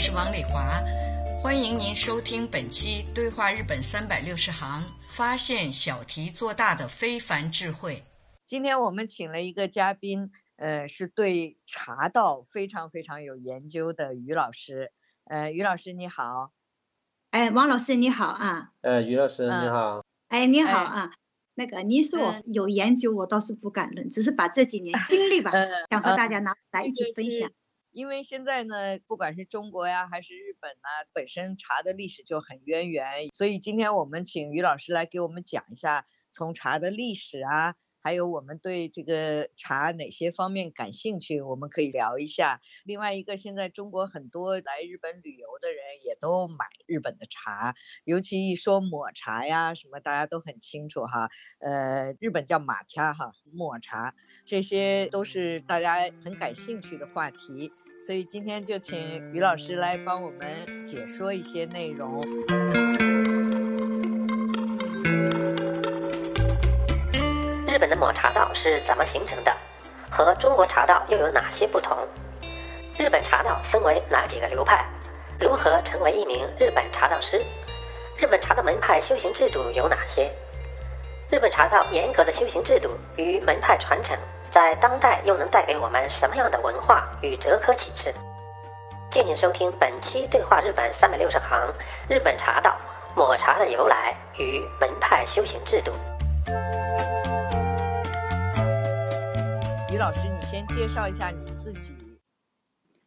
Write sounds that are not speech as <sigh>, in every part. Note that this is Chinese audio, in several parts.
是王丽华，欢迎您收听本期《对话日本三百六十行》，发现小题做大的非凡智慧。今天我们请了一个嘉宾，呃，是对茶道非常非常有研究的于老师。呃，于老师你好。哎，王老师你好啊。呃，于老师你好。哎，你好啊。那个您说我有研究，我倒是不敢论，只是把这几年经历吧，<laughs> 想和大家拿来一起分享。因为现在呢，不管是中国呀，还是日本呐，本身茶的历史就很渊源，所以今天我们请于老师来给我们讲一下从茶的历史啊，还有我们对这个茶哪些方面感兴趣，我们可以聊一下。另外一个，现在中国很多来日本旅游的人也都买日本的茶，尤其一说抹茶呀什么，大家都很清楚哈。呃，日本叫马茶哈，抹茶，这些都是大家很感兴趣的话题。所以今天就请于老师来帮我们解说一些内容。日本的抹茶道是怎么形成的？和中国茶道又有哪些不同？日本茶道分为哪几个流派？如何成为一名日本茶道师？日本茶道门派修行制度有哪些？日本茶道严格的修行制度与门派传承。在当代又能带给我们什么样的文化与哲科启示？敬请收听本期《对话日本三百六十行》，日本茶道抹茶的由来与门派修行制度。老师，你先介绍一下你自己。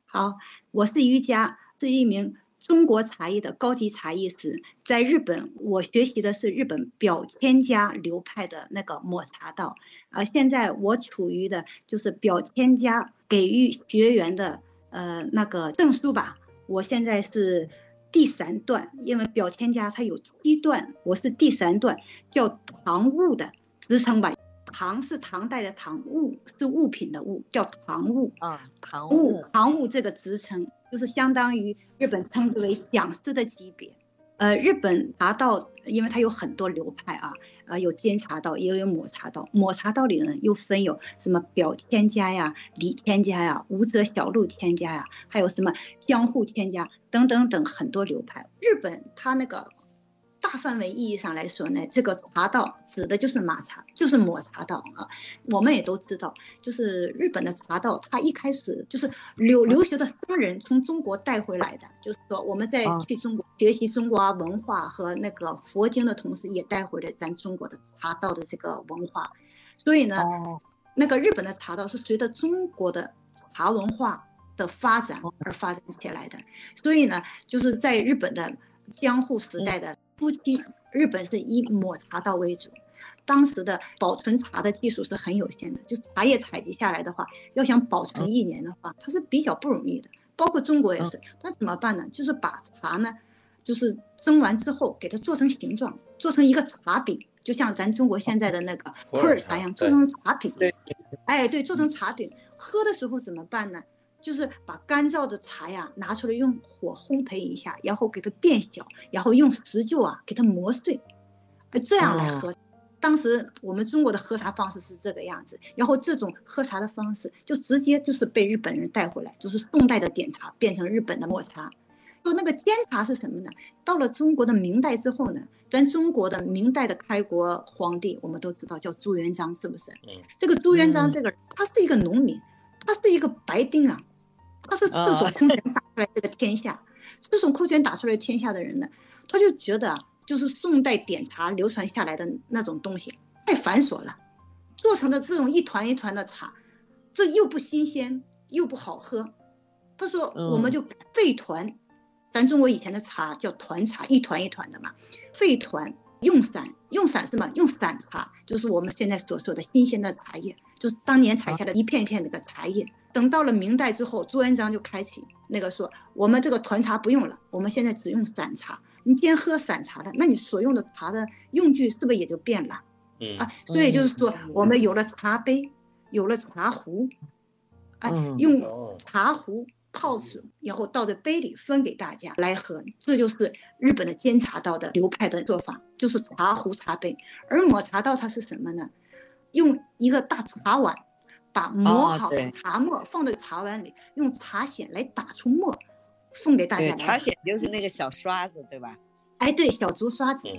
好，我是瑜伽，是一名。中国茶艺的高级茶艺师，在日本，我学习的是日本表千家流派的那个抹茶道，而现在我处于的就是表千家给予学员的呃那个证书吧。我现在是第三段，因为表千家它有七段，我是第三段，叫唐物的职称吧。唐是唐代的唐，物是物品的物，叫唐物啊，唐物，唐物这个职称。就是相当于日本称之为讲师的级别，呃，日本茶道因为它有很多流派啊，呃，有煎茶道，也有抹茶道。抹茶道里呢又分有什么表千家呀、里千家呀、武者小路千家呀，还有什么江户千家等等等很多流派。日本它那个。大范围意义上来说呢，这个茶道指的就是抹茶，就是抹茶道啊。我们也都知道，就是日本的茶道，它一开始就是留留学的商人从中国带回来的。就是说，我们在去中国学习中国文化和那个佛经的同时，也带回了咱中国的茶道的这个文化。所以呢，那个日本的茶道是随着中国的茶文化的发展而发展起来的。所以呢，就是在日本的江户时代的。初期，日本是以抹茶道为主，当时的保存茶的技术是很有限的，就茶叶采集下来的话，要想保存一年的话，它是比较不容易的。包括中国也是，那怎么办呢？就是把茶呢，就是蒸完之后给它做成形状，做成一个茶饼，就像咱中国现在的那个普洱茶一样，做成茶饼。哎，对，做成茶饼，喝的时候怎么办呢？就是把干燥的茶呀拿出来，用火烘焙一下，然后给它变小，然后用石臼啊给它磨碎，这样来喝。当时我们中国的喝茶方式是这个样子，然后这种喝茶的方式就直接就是被日本人带回来，就是宋代的点茶变成日本的抹茶。就那个煎茶是什么呢？到了中国的明代之后呢，咱中国的明代的开国皇帝我们都知道叫朱元璋，是不是？嗯。这个朱元璋这个他是一个农民。他是一个白丁啊，他是这种空拳打出来这个天下，这种空拳打出来 <laughs> 天下的人呢，他就觉得就是宋代点茶流传下来的那种东西太繁琐了，做成的这种一团一团的茶，这又不新鲜又不好喝。他说我们就废团，咱中国以前的茶叫团茶，一团一团的嘛，废团。用散，用散是么？用散茶，就是我们现在所说的新鲜的茶叶，就是当年采下的一片一片那个茶叶。等到了明代之后，朱元璋就开启那个说，我们这个团茶不用了，我们现在只用散茶。你既然喝散茶了，那你所用的茶的用具是不是也就变了？嗯啊，所以就是说，我们有了茶杯，有了茶壶，啊，用茶壶。泡水，然后倒在杯里分给大家来喝，这就是日本的煎茶道的流派的做法，就是茶壶茶杯。而抹茶道它是什么呢？用一个大茶碗，把磨好的茶沫放在茶碗里，用茶筅来打出沫，送给大家。茶筅就是那个小刷子，对吧？哎，对，小竹刷子。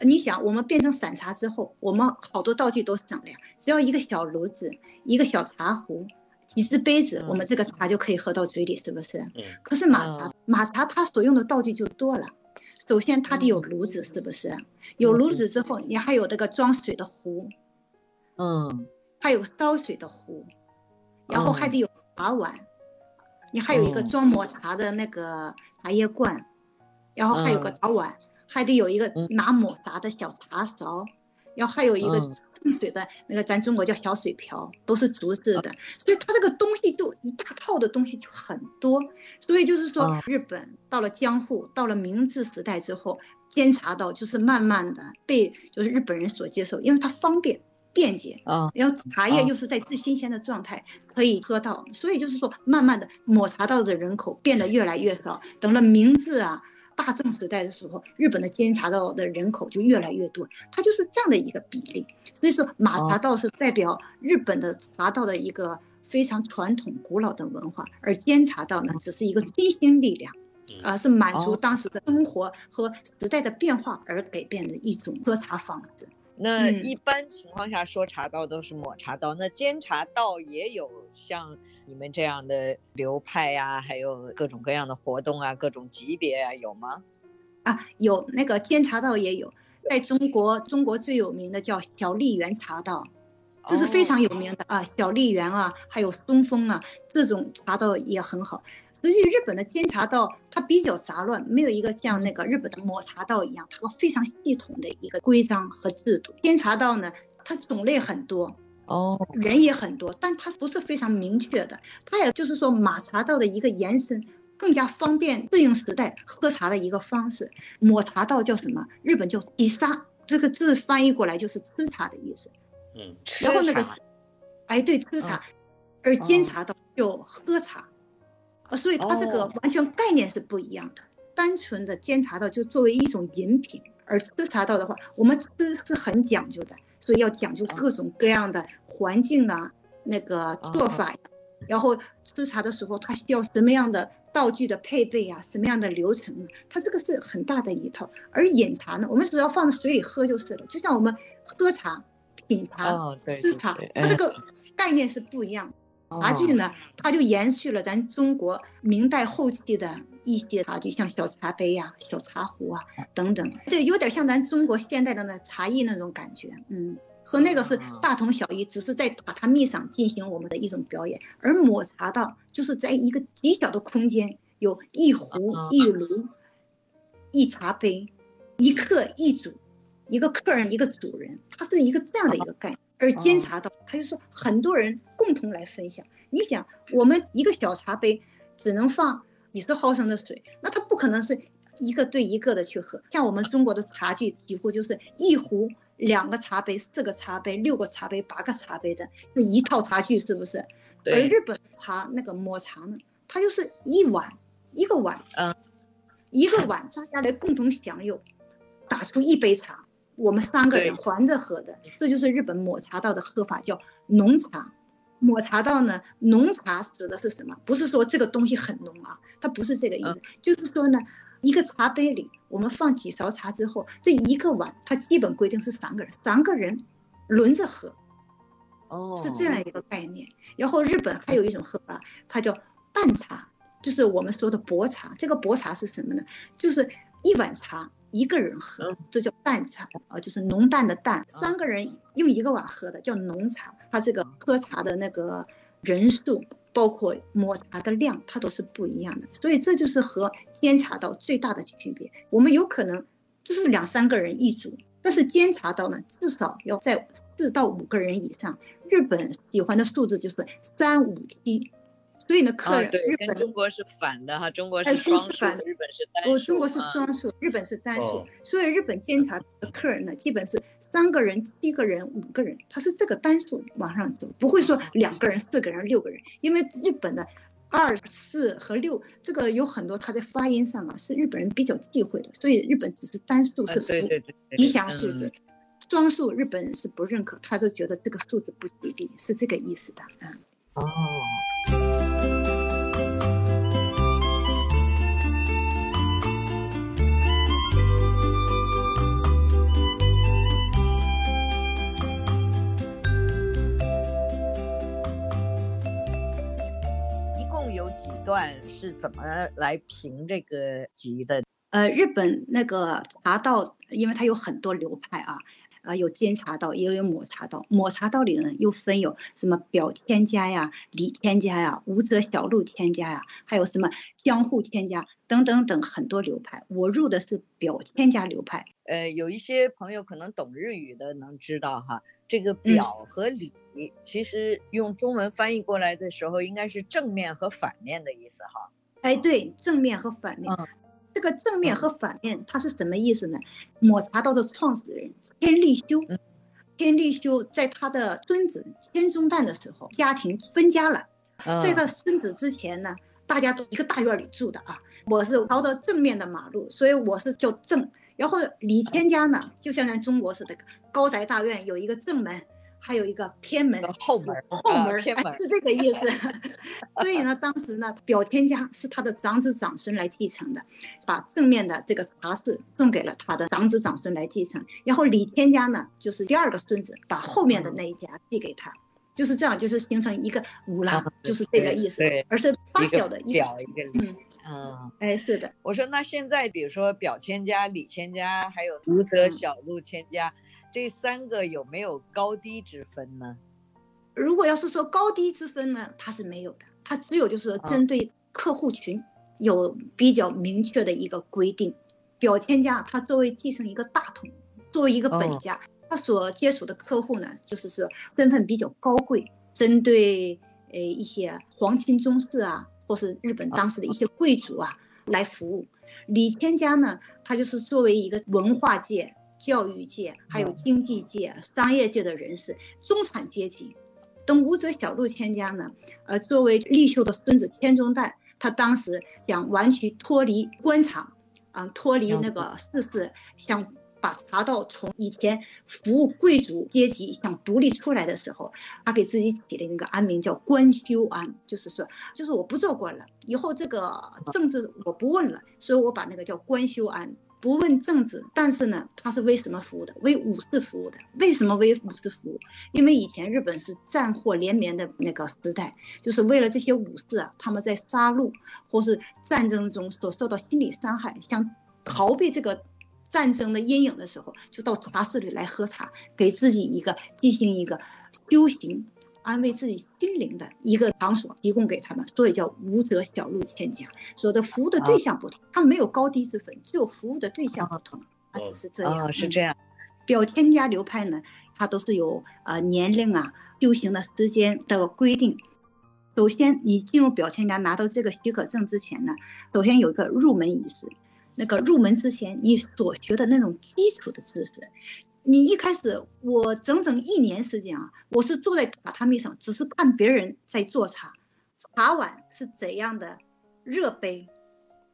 你想，我们变成散茶之后，我们好多道具都省了，只要一个小炉子，一个小茶壶。几只杯子，我们这个茶就可以喝到嘴里，是不是？嗯。可是马茶，马茶它所用的道具就多了。首先，它得有炉子，是不是？有炉子之后，你还有那个装水的壶，嗯，还有烧水的壶，然后还得有茶碗，你还有一个装抹茶的那个茶叶罐，然后还有个茶碗，还得有一个拿抹茶的小茶勺。然后还有一个盛水的那个，咱中国叫小水瓢，都是竹制的，所以它这个东西就一大套的东西就很多。所以就是说，日本到了江户，到了明治时代之后，监察到就是慢慢的被就是日本人所接受，因为它方便便捷啊，然后茶叶又是在最新鲜的状态可以喝到，所以就是说，慢慢的抹茶道的人口变得越来越少。等了明治啊。大正时代的时候，日本的监察道的人口就越来越多，它就是这样的一个比例。所以说，马茶道是代表日本的茶道的一个非常传统古老的文化，而监察道呢，只是一个新兴力量，啊，是满足当时的生活和时代的变化而改变的一种喝茶方式。那一般情况下说茶道都是抹茶道，那煎茶道也有像你们这样的流派呀，还有各种各样的活动啊，各种级别啊，有吗？啊，有那个煎茶道也有，在中国中国最有名的叫小笠原茶道，这是非常有名的啊，小笠原啊，还有松风啊，这种茶道也很好。实际日本的监察道它比较杂乱，没有一个像那个日本的抹茶道一样，它非常系统的一个规章和制度。监察道呢，它种类很多，哦，人也很多，但它不是非常明确的。它也就是说马茶道的一个延伸，更加方便适应时代喝茶的一个方式。抹茶道叫什么？日本叫伊沙，这个字翻译过来就是吃茶的意思。嗯，然后那个，哎，对，吃茶。而煎茶道就喝茶。啊，所以它这个完全概念是不一样的。单纯的煎茶道就作为一种饮品，而吃茶道的话，我们吃是很讲究的，所以要讲究各种各样的环境啊，那个做法。然后吃茶的时候，它需要什么样的道具的配备啊，什么样的流程？它这个是很大的一套。而饮茶呢，我们只要放在水里喝就是了，就像我们喝茶、品茶、吃茶，它这个概念是不一样。茶具呢，它就延续了咱中国明代后期的一些茶具，像小茶杯呀、小茶壶啊等等，这，有点像咱中国现代的那茶艺那种感觉，嗯，和那个是大同小异，只是在榻榻米上进行我们的一种表演。而抹茶道就是在一个极小的空间，有一壶一炉一茶杯，一客一主，一个客人一个主人，它是一个这样的一个概念。而煎茶道，他就说很多人共同来分享。你想，我们一个小茶杯只能放几十毫升的水，那它不可能是一个对一个的去喝。像我们中国的茶具，几乎就是一壶两个茶杯、四个茶杯、六个茶杯、八个茶杯的，是一套茶具，是不是？而日本茶那个抹茶呢，它就是一碗一个碗，嗯，一个碗大家来共同享用，打出一杯茶。我们三个人环着喝的，这就是日本抹茶道的喝法，叫浓茶。抹茶道呢，浓茶指的是什么？不是说这个东西很浓啊，它不是这个意思，就是说呢，一个茶杯里我们放几勺茶之后，这一个碗它基本规定是三个人，三个人轮着喝。哦，是这样一个概念。然后日本还有一种喝法，它叫淡茶，就是我们说的薄茶。这个薄茶是什么呢？就是一碗茶一个人喝，这叫淡茶啊，就是浓淡的淡。三个人用一个碗喝的叫浓茶。它这个喝茶的那个人数，包括抹茶的量，它都是不一样的。所以这就是和煎茶道最大的区别。我们有可能就是两三个人一组。但是煎茶道呢，至少要在四到五个人以上。日本喜欢的数字就是三五七，所以呢，客人日本中国是反的哈，中国是双数，日本是单数。我中国是双数，日本是单数，所以日本监察的客人呢，基本是三个人、七个人、五个人，他是这个单数往上走，不会说两个人、四个人、六个人，因为日本的。二四和六，这个有很多它在发音上啊，是日本人比较忌讳的，所以日本只是单数是吉祥数字，双数日本人是不认可，他就觉得这个数字不吉利，是这个意思的，嗯。哦。段是怎么来评这个级的？呃，日本那个茶道，因为它有很多流派啊，啊，有煎茶道，也有抹茶道。抹茶道里呢，又分有什么表千家呀、里千家呀、无泽小路千家呀，还有什么江户千家等等等很多流派。我入的是表千家流派。呃，有一些朋友可能懂日语的，能知道哈，这个表和里。其实用中文翻译过来的时候，应该是正面和反面的意思哈。哎，对，正面和反面。这个正面和反面它是什么意思呢？抹茶道的创始人千利休，千利休在他的孙子千宗旦的时候，家庭分家了。在他孙子之前呢，大家都一个大院里住的啊。我是朝着正面的马路，所以我是叫正。然后李谦家呢，就像咱中国似的，高宅大院有一个正门。还有一个偏门后门，后门哎是这个意思。<laughs> 所以呢，当时呢，表千家是他的长子长孙来继承的，把正面的这个茶室送给了他的长子长孙来继承。然后李天家呢，就是第二个孙子，把后面的那一家寄给他，就是这样，就是形成一个五郎，就是这个意思。对，而是八角的表一个嗯嗯，哎是的。我说那现在比如说表千家、李千家，还有吴泽小路千家。这三个有没有高低之分呢？如果要是说高低之分呢，它是没有的，它只有就是针对客户群有比较明确的一个规定。表千家它作为继承一个大统，作为一个本家，他所接触的客户呢，就是说身份比较高贵，针对呃一些皇亲宗室啊，或是日本当时的一些贵族啊来服务。李千家呢，他就是作为一个文化界。教育界还有经济界、商业界的人士，中产阶级。等武者小路千家呢，呃，作为立秀的孙子千宗旦，他当时想完全脱离官场，啊，脱离那个世事，想把茶道从以前服务贵族阶级想独立出来的时候，他给自己起了一个安名叫官修安，就是说，就是我不做官了，以后这个政治我不问了，所以我把那个叫官修安。不问政治，但是呢，他是为什么服务的？为武士服务的。为什么为武士服务？因为以前日本是战祸连绵的那个时代，就是为了这些武士啊，他们在杀戮或是战争中所受到心理伤害，想逃避这个战争的阴影的时候，就到茶室里来喝茶，给自己一个进行一个修行。安慰自己心灵的一个场所，提供给他们，所以叫无责小路千家。说的服务的对象不同，他没有高低之分，只有服务的对象不同，啊，只是这样。是这样。表千家流派呢，它都是有呃年龄啊、修行的时间的规定。首先，你进入表千家拿到这个许可证之前呢，首先有一个入门仪式。那个入门之前，你所学的那种基础的知识。你一开始，我整整一年时间啊，我是坐在榻榻米上，只是看别人在做茶，茶碗是怎样的热杯，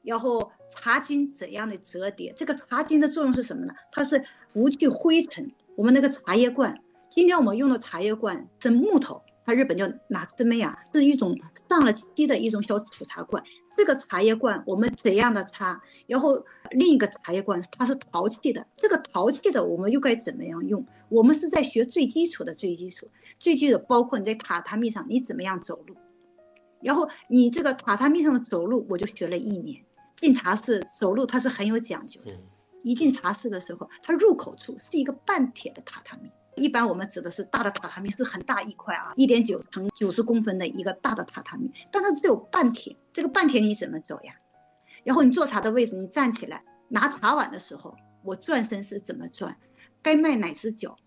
然后茶巾怎样的折叠。这个茶巾的作用是什么呢？它是拂去灰尘。我们那个茶叶罐，今天我们用的茶叶罐是木头。它日本叫拿兹梅啊，是一种上了漆的一种小储茶罐。这个茶叶罐我们怎样的插？然后另一个茶叶罐它是陶器的，这个陶器的我们又该怎么样用？我们是在学最基础的最基础，最基础包括你在榻榻米上你怎么样走路，然后你这个榻榻米上的走路我就学了一年。进茶室走路它是很有讲究的，一进茶室的时候，它入口处是一个半铁的榻榻米。一般我们指的是大的榻榻米是很大一块啊，一点九乘九十公分的一个大的榻榻米，但它只有半铁，这个半铁你怎么走呀？然后你做茶的位置，你站起来拿茶碗的时候，我转身是怎么转？该迈哪只脚？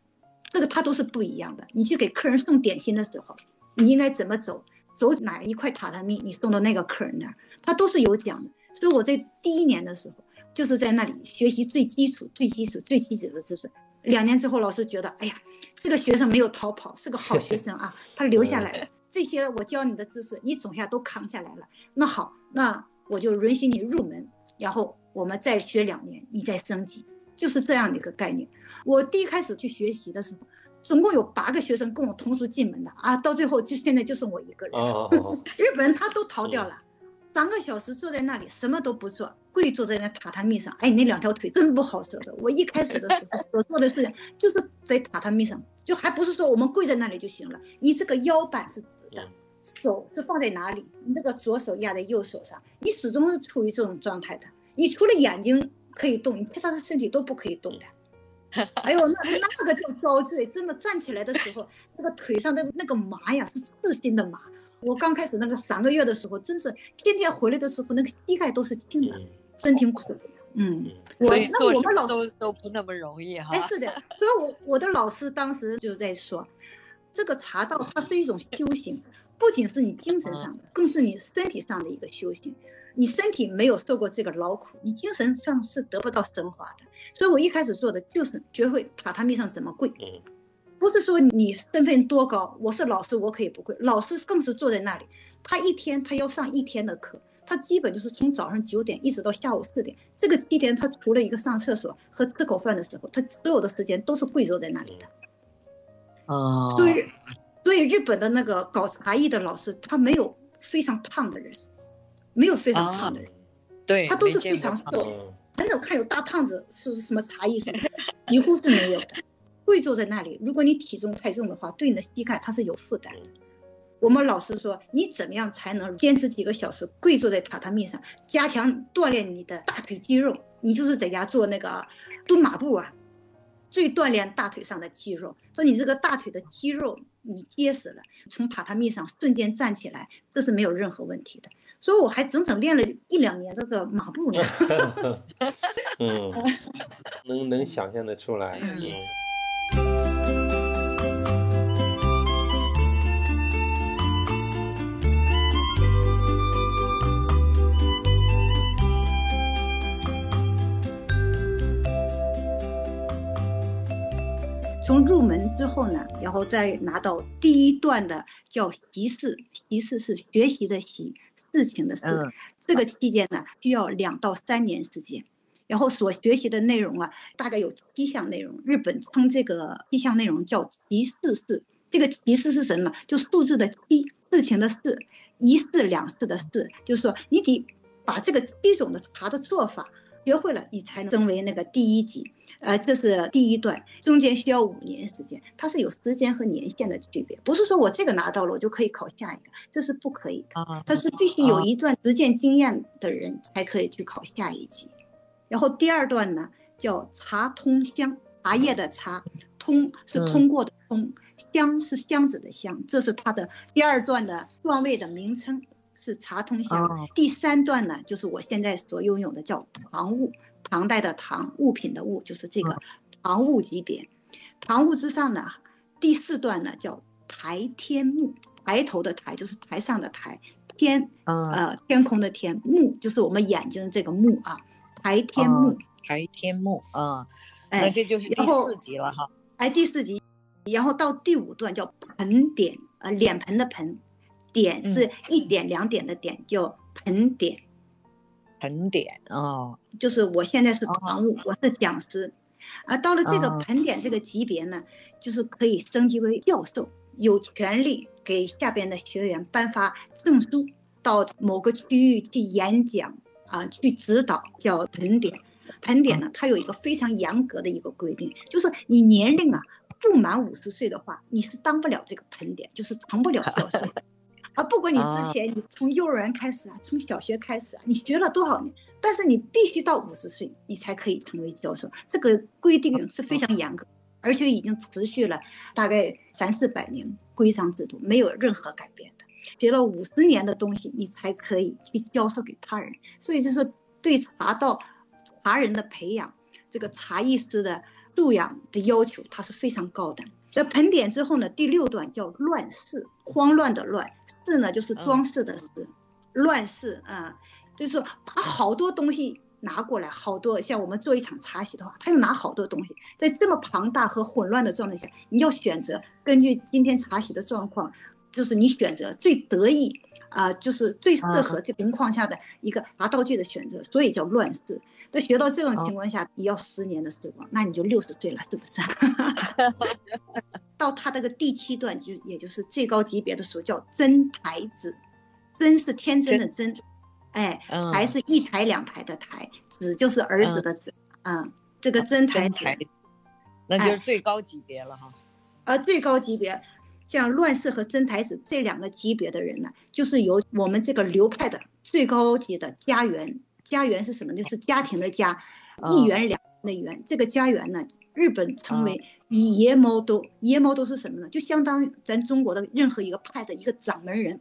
这个它都是不一样的。你去给客人送点心的时候，你应该怎么走？走哪一块榻榻米，你送到那个客人那儿，它都是有讲的。所以我在第一年的时候，就是在那里学习最基础、最基础、最基础的知识。两年之后，老师觉得，哎呀，这个学生没有逃跑，是个好学生啊，他留下来了。这些我教你的知识，你总下都扛下来了。那好，那我就允许你入门，然后我们再学两年，你再升级，就是这样的一个概念。我第一开始去学习的时候，总共有八个学生跟我同时进门的啊，到最后就现在就剩我一个人。<laughs> 日本人他都逃掉了。三个小时坐在那里什么都不做，跪坐在那榻榻米上。哎，那两条腿真不好受的。我一开始的时候所做的事情 <laughs> 就是在榻榻米上，就还不是说我们跪在那里就行了。你这个腰板是直的，手是放在哪里？你这个左手压在右手上，你始终是处于这种状态的。你除了眼睛可以动，你其他的身体都不可以动的。<laughs> 哎呦，那那个叫遭罪，真的站起来的时候，那个腿上的那个麻呀，是刺心的麻。我刚开始那个三个月的时候，真是天天回来的时候，那个膝盖都是青的，真挺苦的。嗯，所以那我们老师都都不那么容易哈。哎，是的，<laughs> 所以我我的老师当时就在说，这个茶道它是一种修行，不仅是你精神上的，更是你身体上的一个修行。你身体没有受过这个劳苦，你精神上是得不到升华的。所以我一开始做的就是学会榻榻米上怎么跪。不是说你身份多高，我是老师，我可以不会。老师更是坐在那里，他一天他要上一天的课，他基本就是从早上九点一直到下午四点，这个期间他除了一个上厕所和吃口饭的时候，他所有的时间都是跪坐在那里的。哦，所以，所以日本的那个搞茶艺的老师，他没有非常胖的人，没有非常胖的人，对他都是非常瘦，很少看有大胖子是什么茶艺师，几乎是没有的。跪坐在那里，如果你体重太重的话，对你的膝盖它是有负担的。我们老师说，你怎么样才能坚持几个小时跪坐在榻榻米上，加强锻炼你的大腿肌肉？你就是在家做那个蹲马步啊，最锻炼大腿上的肌肉。说你这个大腿的肌肉你结实了，从榻榻米上瞬间站起来，这是没有任何问题的。所以我还整整练了一两年这个马步呢。<laughs> 嗯，能能想象得出来。有从入门之后呢，然后再拿到第一段的叫习事，习事是学习的习，事情的事。这个期间呢，需要两到三年时间。然后所学习的内容啊，大概有七项内容。日本称这个七项内容叫七事事。这个七事是什么？就数字的七，事情的事，一事两事的事。就是说，你得把这个七种的茶的做法学会了，你才能成为那个第一级。呃，这是第一段，中间需要五年时间。它是有时间和年限的区别，不是说我这个拿到了，我就可以考下一个，这是不可以的。它是必须有一段实践经验的人才可以去考下一级。然后第二段呢，叫茶通香，茶叶的茶，通是通过的通，香是箱子的香，这是它的第二段的段位的名称，是茶通香。第三段呢，就是我现在所拥有的叫唐物，唐代的唐物品的物，就是这个唐物级别。唐物之上呢，第四段呢叫台天目，抬头的抬就是台上的台，天呃天空的天，目就是我们眼睛这个目啊。台天目，台天目啊，那这就是第四集了哈。哎，第四集，然后到第五段叫盆点，呃，脸盆的盆，点是一点两点的点，叫盆点。盆点哦，就是我现在是常务，我是讲师，而，到了这个盆点这个级别呢，就是可以升级为教授。有权利给下边的学员颁发证书，到某个区域去演讲啊，去指导，叫盆点。盆点呢，它有一个非常严格的一个规定，就是你年龄啊不满五十岁的话，你是当不了这个盆点，就是成不了教授。<laughs> 啊，不管你之前你从幼儿园开始啊，从小学开始啊，你学了多少年，但是你必须到五十岁，你才可以成为教授。这个规定是非常严格，而且已经持续了大概三四百年，规章制度没有任何改变的。学了五十年的东西，你才可以去教授给他人。所以就是对茶道茶人的培养，这个茶艺师的素养的要求，它是非常高的。那盆点之后呢，第六段叫乱世，慌乱的乱。世呢，就是装饰的饰，乱世啊，就是把好多东西拿过来，好多像我们做一场茶席的话，他又拿好多东西，在这么庞大和混乱的状态下，你要选择根据今天茶席的状况，就是你选择最得意啊，就是最适合这情况下的一个拿道具的选择，所以叫乱世。那学到这种情况下，你要十年的时光，那你就六十岁了，是不是？<laughs> 到他这个第七段，就也就是最高级别的时候，叫真台子，真是天真的真，哎，还是一台两台的台，子就是儿子的子，嗯，这个真台子，那就是最高级别了哈。啊，最高级别，像乱世和真台子这两个级别的人呢，就是由我们这个流派的最高级的家园。家园是什么？就是家庭的家，一元两的元。这个家园呢，日本称为以爷猫都，爷猫都是什么呢？就相当于咱中国的任何一个派的一个掌门人，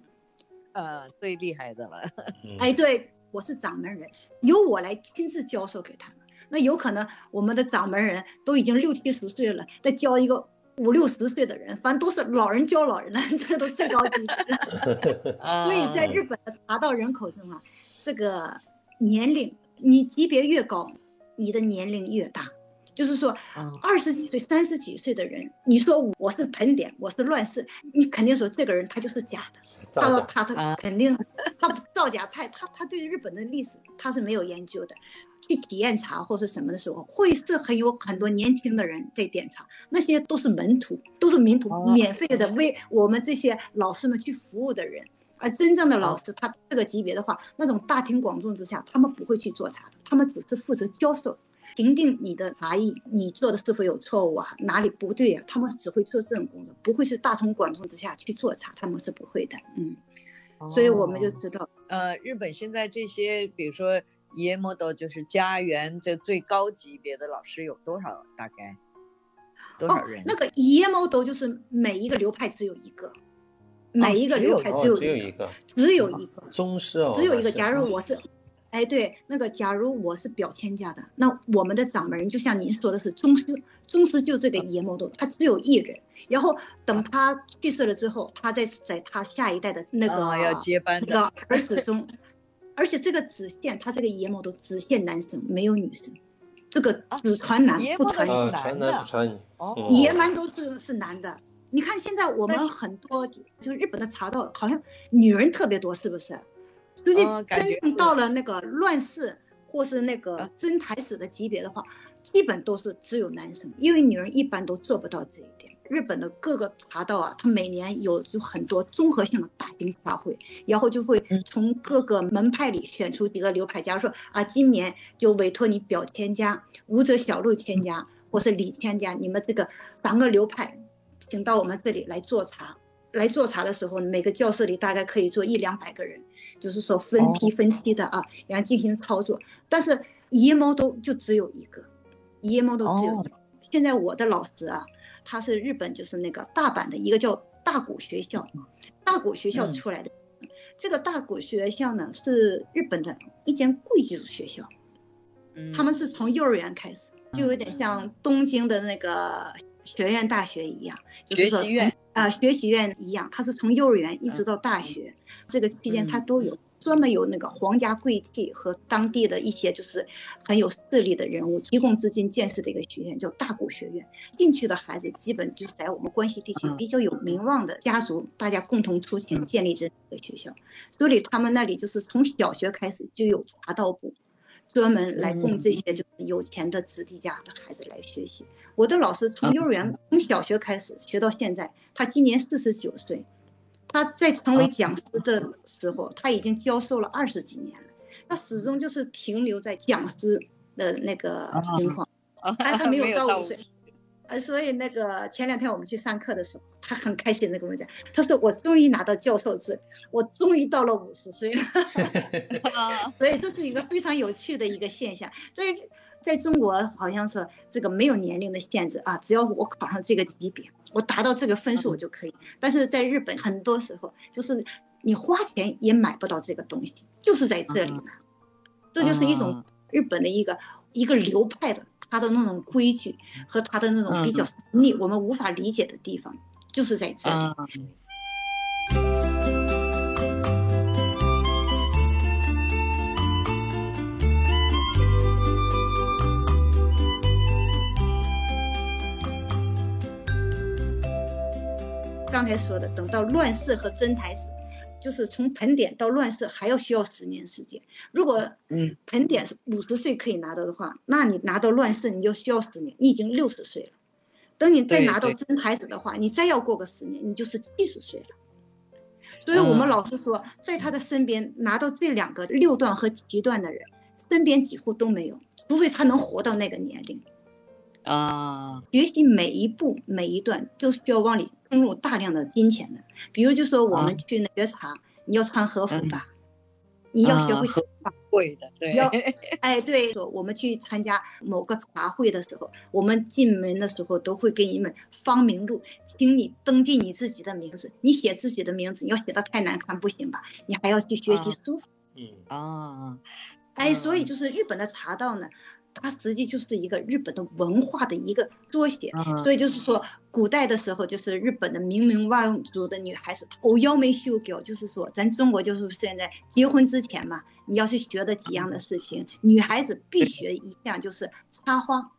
呃，最厉害的了。<laughs> 哎，对，我是掌门人，由我来亲自教授给他们。那有可能我们的掌门人都已经六七十岁了，再教一个五六十岁的人，反正都是老人教老人了，<laughs> 这都最高级别。<laughs> 所以在日本的茶道人口中啊，这个。年龄，你级别越高，你的年龄越大。就是说，二十几岁、三十几岁的人，你说我是盆点，我是乱世，你肯定说这个人他就是假的。他他他肯定 <laughs> 他造假派，他他对日本的历史他是没有研究的。去体验茶或是什么的时候，会是很有很多年轻的人在点茶，那些都是门徒，都是名徒，免费的为我们这些老师们去服务的人。而真正的老师，他这个级别的话，那种大庭广众之下，他们不会去做茶的，他们只是负责教授，评定你的茶艺，你做的是否有错误啊，哪里不对啊，他们只会做这种工作，不会是大庭广众之下去做茶，他们是不会的，嗯，所以我们就知道，呃，日本现在这些，比如说爷摩多，就是家园这最高级别的老师有多少？大概多少人？那个爷摩多就是每一个流派只有一个。每一个流派只有一个，只有一个宗师哦，只有一个。假如我是，哎，对，那个假如我是表亲家的，那我们的掌门人就像您说的是宗师，宗师就这个野魔斗，他只有一人。然后等他去世了之后，他再在他下一代的那个要接班那个儿子中，而且这个子线他这个野魔斗只限男生，没有女生，这个只传男不传女，传男不传女，野蛮都是是男的。你看现在我们很多就是日本的茶道，好像女人特别多，是不是？实际真正到了那个乱世或是那个真台史的级别的话，基本都是只有男生，因为女人一般都做不到这一点。日本的各个茶道啊，它每年有就很多综合性的大型茶会，然后就会从各个门派里选出几个流派，假如说啊，今年就委托你表千家、武者小路千家或是李千家，你们这个三个流派。请到我们这里来做茶，来做茶的时候，每个教室里大概可以坐一两百个人，就是说分批分期的啊，然后进行操作。但是野猫都就只有一个，野猫都只有。现在我的老师啊，他是日本就是那个大阪的一个叫大谷学校，大谷学校出来的。这个大谷学校呢，是日本的一间贵族学校，他们是从幼儿园开始，就有点像东京的那个。学院大学一样，学习院啊，学习院一样，它是从幼儿园一直到大学，这个期间它都有专门有那个皇家贵戚和当地的一些就是很有势力的人物提供资金建设的一个学院，叫大谷学院。进去的孩子基本就是在我们关西地区比较有名望的家族，大家共同出钱建立这个学校，所以他们那里就是从小学开始就有茶道部。专门来供这些就是有钱的子弟家的孩子来学习。我的老师从幼儿园从小学开始学到现在，他今年四十九岁，他在成为讲师的时候，他已经教授了二十几年了，他始终就是停留在讲师的那个情况，他还没有到五岁。呃，所以那个前两天我们去上课的时候，他很开心的跟我讲，他说我终于拿到教授证，我终于到了五十岁了。<laughs> 所以这是一个非常有趣的一个现象，在在中国好像说这个没有年龄的限制啊，只要我考上这个级别，我达到这个分数我就可以。但是在日本很多时候就是你花钱也买不到这个东西，就是在这里呢，这就是一种日本的一个一个流派的。他的那种规矩和他的那种比较神秘，我们无法理解的地方，就是在这里。刚才说的，等到乱世和真台子。就是从盆点到乱世还要需要十年时间。如果嗯盆点是五十岁可以拿到的话，那你拿到乱世你就需要十年，你已经六十岁了。等你再拿到真台子的话，你再要过个十年，你就是七十岁了。所以我们老师说，在他的身边拿到这两个六段和七段的人，身边几乎都没有，除非他能活到那个年龄。啊，学习每一步每一段都需要往里投入大量的金钱的。比如就说我们去学茶，你要穿和服吧，你要学会茶会的，对。要哎，对，说我们去参加某个茶会的时候，我们进门的时候都会给你们方名录，请你登记你自己的名字。你写自己的名字，你要写的太难看不行吧？你还要去学习书法。嗯啊，哎，所以就是日本的茶道呢。它实际就是一个日本的文化的一个缩写，所以就是说，古代的时候，就是日本的名门望族的女孩子，哦，要没修掉，就是说，咱中国就是现在结婚之前嘛，你要去学的几样的事情，女孩子必学一项就是插花，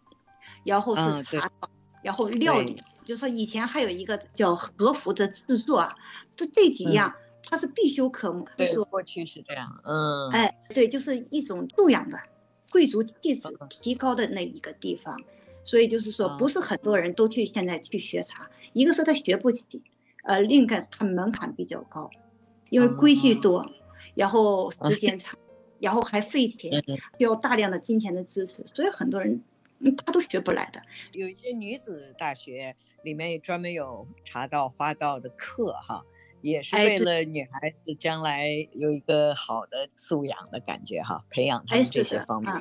然后是茶道，然后料理，就是说以前还有一个叫和服的制作啊，这这几样它是必修科目，对，过去是这样，嗯，哎，对，就是一种素养的。贵族气质提高的那一个地方，所以就是说，不是很多人都去现在去学茶。一个是他学不起，呃，另一个他门槛比较高，因为规矩多，然后时间长，<laughs> 然后还费钱，需要大量的金钱的支持，所以很多人他都学不来的。有一些女子大学里面也专门有茶道、花道的课，哈。也是为了女孩子将来有一个好的素养的感觉哈，培养她们这些方面。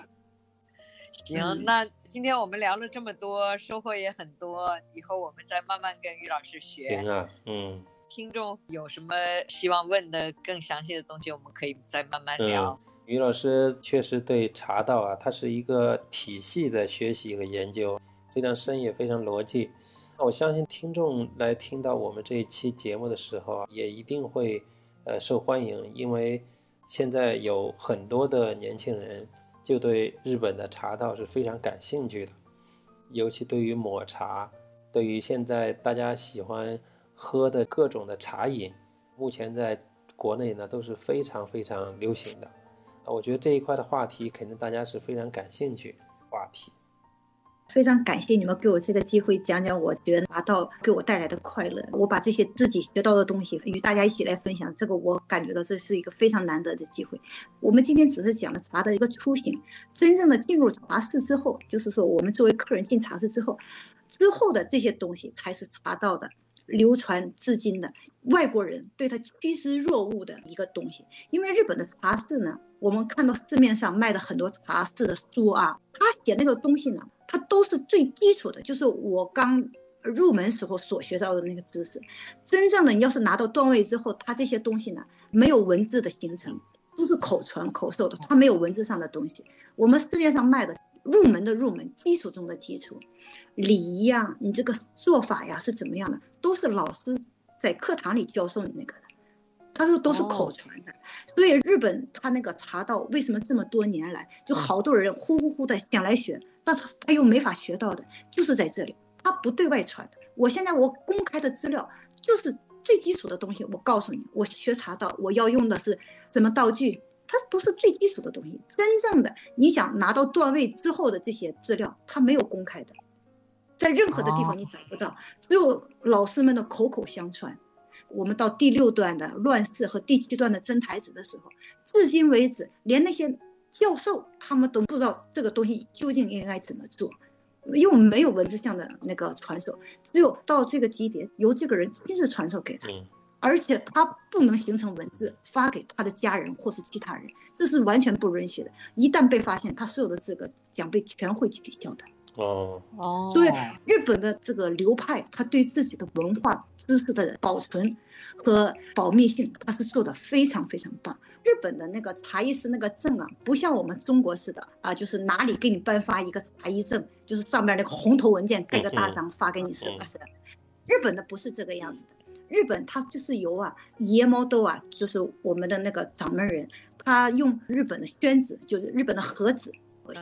行，那今天我们聊了这么多，收获也很多，以后我们再慢慢跟于老师学。行啊，嗯。听众有什么希望问的更详细的东西，我们可以再慢慢聊。于老师确实对茶道啊，它是一个体系的学习和研究，非常深也非常逻辑。我相信听众来听到我们这一期节目的时候啊，也一定会，呃，受欢迎，因为现在有很多的年轻人就对日本的茶道是非常感兴趣的，尤其对于抹茶，对于现在大家喜欢喝的各种的茶饮，目前在国内呢都是非常非常流行的，啊，我觉得这一块的话题肯定大家是非常感兴趣话题。非常感谢你们给我这个机会，讲讲我觉得茶道给我带来的快乐。我把这些自己学到的东西与大家一起来分享，这个我感觉到这是一个非常难得的机会。我们今天只是讲了茶的一个雏形，真正的进入茶室之后，就是说我们作为客人进茶室之后，之后的这些东西才是茶道的流传至今的外国人对他趋之若鹜的一个东西。因为日本的茶室呢，我们看到市面上卖的很多茶室的书啊，他写那个东西呢。它都是最基础的，就是我刚入门时候所学到的那个知识。真正的你要是拿到段位之后，它这些东西呢，没有文字的形成，都是口传口授的，它没有文字上的东西。我们市面上卖的入门的入门，基础中的基础，礼仪呀，你这个做法呀是怎么样的，都是老师在课堂里教授你那个的，他说都是口传的。所以日本他那个茶道为什么这么多年来就好多人呼呼呼的想来学？那他他又没法学到的，就是在这里，他不对外传的。我现在我公开的资料就是最基础的东西，我告诉你，我学茶道，我要用的是什么道具，它都是最基础的东西。真正的你想拿到段位之后的这些资料，它没有公开的，在任何的地方你找不到，只有老师们的口口相传。我们到第六段的乱世和第七段的真台子的时候，至今为止，连那些教授他们都不知道这个东西究竟应该怎么做，因为我们没有文字上的那个传授，只有到这个级别由这个人亲自传授给他，而且他不能形成文字发给他的家人或是其他人，这是完全不允许的。一旦被发现，他所有的资格将被全会取消的。哦哦，所以日本的这个流派，他对自己的文化知识的保存和保密性，他是做的非常非常棒。日本的那个茶艺师那个证啊，不像我们中国似的啊，就是哪里给你颁发一个茶艺证，就是上面那个红头文件盖个大章发给你，是不是？日本的不是这个样子的，日本它就是由啊野猫豆啊，就是我们的那个掌门人，他用日本的宣纸，就是日本的和纸，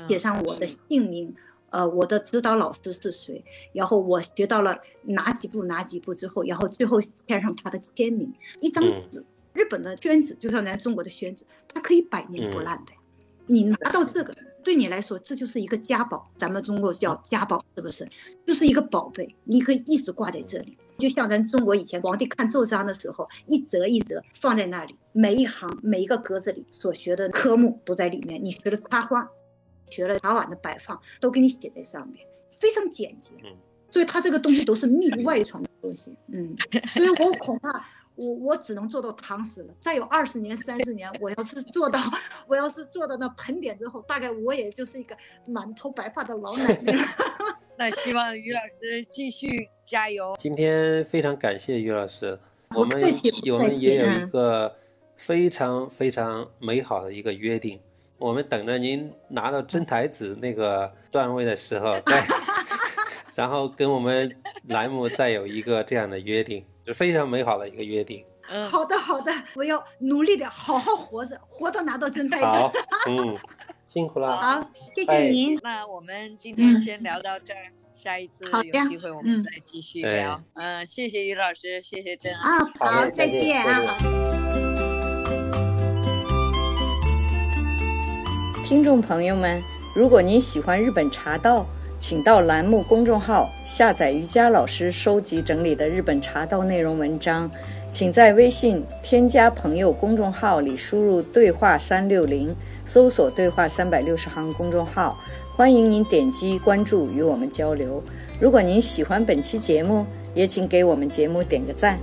写上我的姓名。呃，我的指导老师是谁？然后我学到了哪几步哪几步之后，然后最后签上他的签名，一张纸，日本的宣纸就像咱中国的宣纸，它可以百年不烂的。你拿到这个，对你来说这就是一个家宝，咱们中国叫家宝，是不是？就是一个宝贝，你可以一直挂在这里，就像咱中国以前皇帝看奏章的时候，一折一折放在那里，每一行每一个格子里所学的科目都在里面，你学的插花。学了茶碗的摆放都给你写在上面，非常简洁。嗯，所以它这个东西都是密 <laughs> 外传的东西。嗯，所以我恐怕我我只能做到唐诗了。再有二十年、三十年，我要是做到，<laughs> 我要是做到那盆点之后，大概我也就是一个满头白发的老奶奶了。<laughs> 那希望于老师继续加油。今天非常感谢于老师，我们我们也有一个非常非常美好的一个约定。我们等着您拿到真台子那个段位的时候，<laughs> 再，然后跟我们栏目再有一个这样的约定，是非常美好的一个约定。嗯，好的好的，我要努力的好好活着，活到拿到真台子。好，<laughs> 嗯，辛苦了。好，谢谢您。那我们今天先聊到这儿，下一次有机会我们再继续聊。嗯，谢谢于老师，谢谢邓啊。好，再见啊。听众朋友们，如果您喜欢日本茶道，请到栏目公众号下载瑜伽老师收集整理的日本茶道内容文章。请在微信添加朋友公众号里输入“对话三六零”，搜索“对话三百六十行”公众号，欢迎您点击关注与我们交流。如果您喜欢本期节目，也请给我们节目点个赞。